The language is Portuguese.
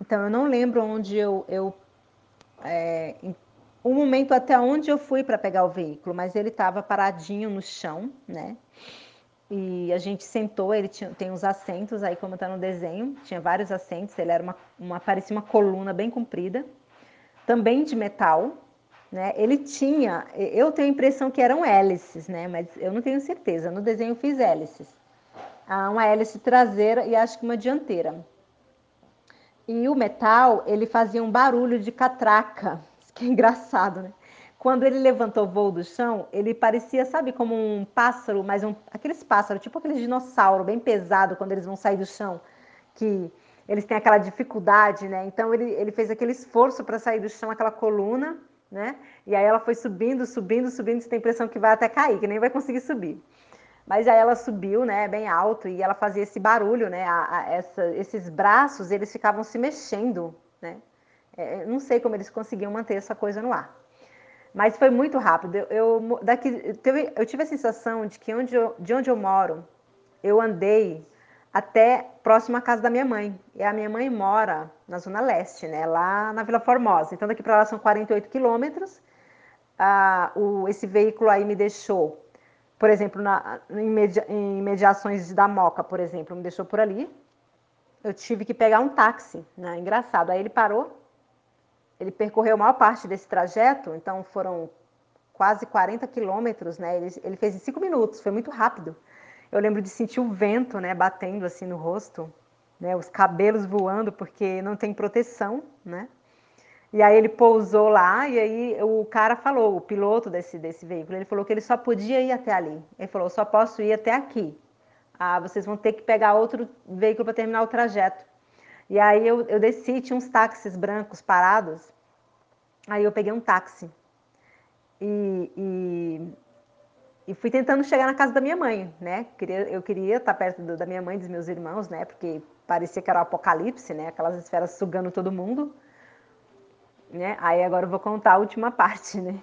Então eu não lembro onde eu, eu é, o momento até onde eu fui para pegar o veículo, mas ele estava paradinho no chão, né? E a gente sentou, ele tinha, tem os assentos aí, como está no desenho, tinha vários assentos, ele era uma, uma, parecia uma coluna bem comprida, também de metal, né? Ele tinha, eu tenho a impressão que eram hélices, né? Mas eu não tenho certeza, no desenho eu fiz hélices. Ah, uma hélice traseira e acho que uma dianteira. E o metal, ele fazia um barulho de catraca, que é engraçado, né? Quando ele levantou o voo do chão, ele parecia, sabe, como um pássaro, mas um, aqueles pássaros, tipo aqueles dinossauro bem pesado quando eles vão sair do chão, que eles têm aquela dificuldade, né? Então ele, ele fez aquele esforço para sair do chão, aquela coluna, né? E aí ela foi subindo, subindo, subindo, você tem a impressão que vai até cair, que nem vai conseguir subir. Mas aí ela subiu, né, bem alto, e ela fazia esse barulho, né? A, a, essa, esses braços, eles ficavam se mexendo, né? É, não sei como eles conseguiam manter essa coisa no ar. Mas foi muito rápido. Eu, eu, daqui, eu tive a sensação de que onde eu, de onde eu moro, eu andei até próximo à casa da minha mãe. E a minha mãe mora na Zona Leste, né? lá na Vila Formosa. Então daqui para lá são 48 quilômetros. Ah, o, esse veículo aí me deixou, por exemplo, na, em, media, em mediações da Moca, por exemplo, me deixou por ali. Eu tive que pegar um táxi, né? Engraçado. Aí ele parou, ele percorreu a maior parte desse trajeto, então foram quase 40 quilômetros, né? Ele, ele, fez em cinco minutos, foi muito rápido. Eu lembro de sentir o vento, né, batendo assim no rosto, né, os cabelos voando porque não tem proteção, né? E aí ele pousou lá e aí o cara falou, o piloto desse desse veículo, ele falou que ele só podia ir até ali. Ele falou, só posso ir até aqui. Ah, vocês vão ter que pegar outro veículo para terminar o trajeto. E aí eu, eu desci, tinha uns táxis brancos parados. Aí eu peguei um táxi. E, e, e, fui tentando chegar na casa da minha mãe, né? Queria, eu queria estar perto do, da minha mãe e dos meus irmãos, né? Porque parecia que era o apocalipse, né? Aquelas esferas sugando todo mundo. Né? Aí agora eu vou contar a última parte, né?